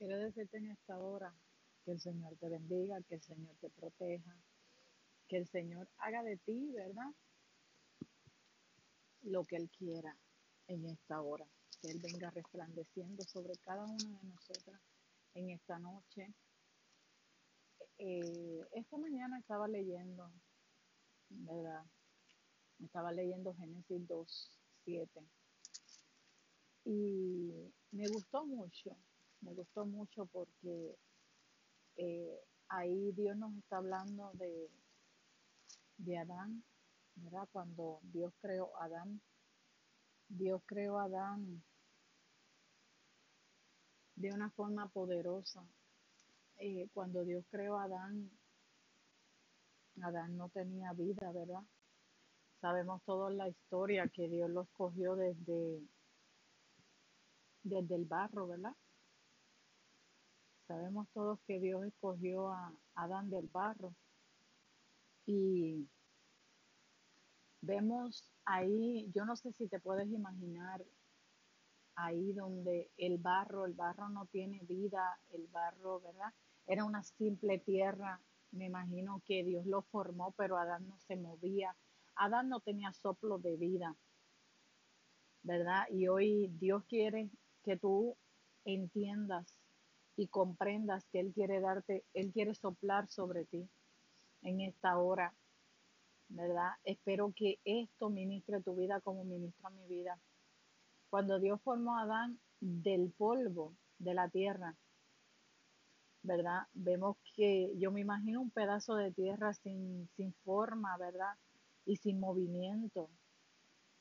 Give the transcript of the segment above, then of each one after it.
Quiero decirte en esta hora que el Señor te bendiga, que el Señor te proteja, que el Señor haga de ti, ¿verdad? Lo que Él quiera en esta hora. Que Él venga resplandeciendo sobre cada una de nosotras en esta noche. Eh, esta mañana estaba leyendo, ¿verdad? Estaba leyendo Génesis 2, 7. Y me gustó mucho me gustó mucho porque eh, ahí Dios nos está hablando de, de Adán, ¿verdad? Cuando Dios creó a Adán, Dios creó a Adán de una forma poderosa. Eh, cuando Dios creó a Adán, Adán no tenía vida, ¿verdad? Sabemos toda la historia que Dios lo escogió desde, desde el barro, ¿verdad? Sabemos todos que Dios escogió a Adán del barro y vemos ahí, yo no sé si te puedes imaginar ahí donde el barro, el barro no tiene vida, el barro, ¿verdad? Era una simple tierra, me imagino que Dios lo formó, pero Adán no se movía, Adán no tenía soplo de vida, ¿verdad? Y hoy Dios quiere que tú entiendas y comprendas que Él quiere darte, Él quiere soplar sobre ti en esta hora, ¿verdad? Espero que esto ministre tu vida como ministra mi vida. Cuando Dios formó a Adán del polvo de la tierra, ¿verdad? Vemos que yo me imagino un pedazo de tierra sin, sin forma, ¿verdad? Y sin movimiento.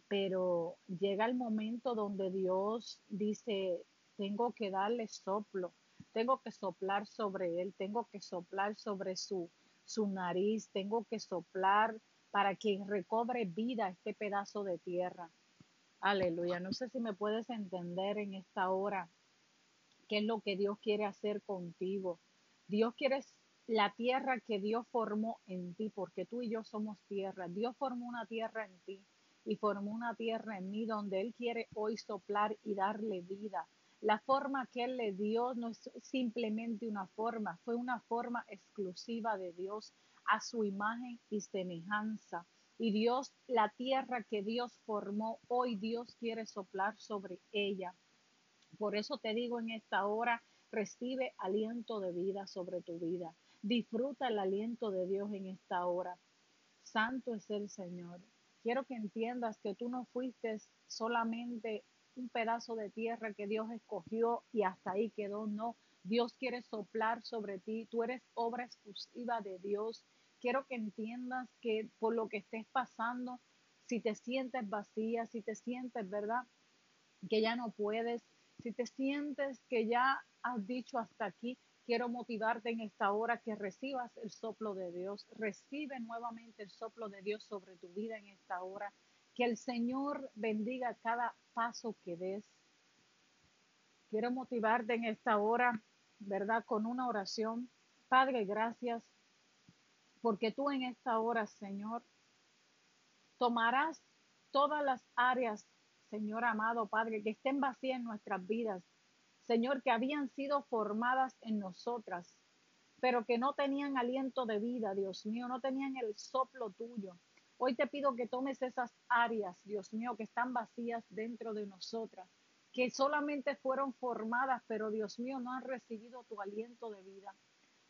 Pero llega el momento donde Dios dice, tengo que darle soplo, tengo que soplar sobre él, tengo que soplar sobre su, su nariz, tengo que soplar para que recobre vida este pedazo de tierra. Aleluya. No sé si me puedes entender en esta hora qué es lo que Dios quiere hacer contigo. Dios quiere la tierra que Dios formó en ti, porque tú y yo somos tierra. Dios formó una tierra en ti y formó una tierra en mí donde Él quiere hoy soplar y darle vida. La forma que Él le dio no es simplemente una forma, fue una forma exclusiva de Dios a su imagen y semejanza. Y Dios, la tierra que Dios formó, hoy Dios quiere soplar sobre ella. Por eso te digo en esta hora, recibe aliento de vida sobre tu vida. Disfruta el aliento de Dios en esta hora. Santo es el Señor. Quiero que entiendas que tú no fuiste solamente un pedazo de tierra que Dios escogió y hasta ahí quedó. No, Dios quiere soplar sobre ti. Tú eres obra exclusiva de Dios. Quiero que entiendas que por lo que estés pasando, si te sientes vacía, si te sientes, ¿verdad? Que ya no puedes, si te sientes que ya has dicho hasta aquí, quiero motivarte en esta hora que recibas el soplo de Dios. Recibe nuevamente el soplo de Dios sobre tu vida en esta hora. Que el Señor bendiga cada paso que des. Quiero motivarte en esta hora, ¿verdad? Con una oración. Padre, gracias porque tú en esta hora, Señor, tomarás todas las áreas, Señor amado Padre, que estén vacías en nuestras vidas, Señor, que habían sido formadas en nosotras, pero que no tenían aliento de vida, Dios mío, no tenían el soplo tuyo. Hoy te pido que tomes esas áreas, Dios mío, que están vacías dentro de nosotras, que solamente fueron formadas, pero Dios mío, no han recibido tu aliento de vida.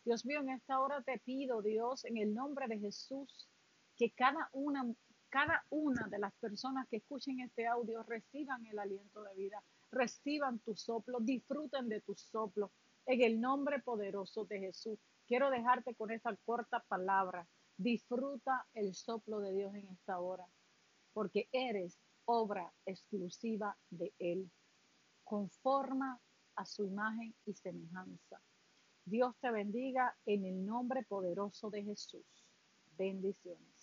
Dios mío, en esta hora te pido, Dios, en el nombre de Jesús, que cada una, cada una de las personas que escuchen este audio reciban el aliento de vida, reciban tu soplo, disfruten de tu soplo. En el nombre poderoso de Jesús, quiero dejarte con esa corta palabra Disfruta el soplo de Dios en esta hora, porque eres obra exclusiva de Él, conforma a su imagen y semejanza. Dios te bendiga en el nombre poderoso de Jesús. Bendiciones.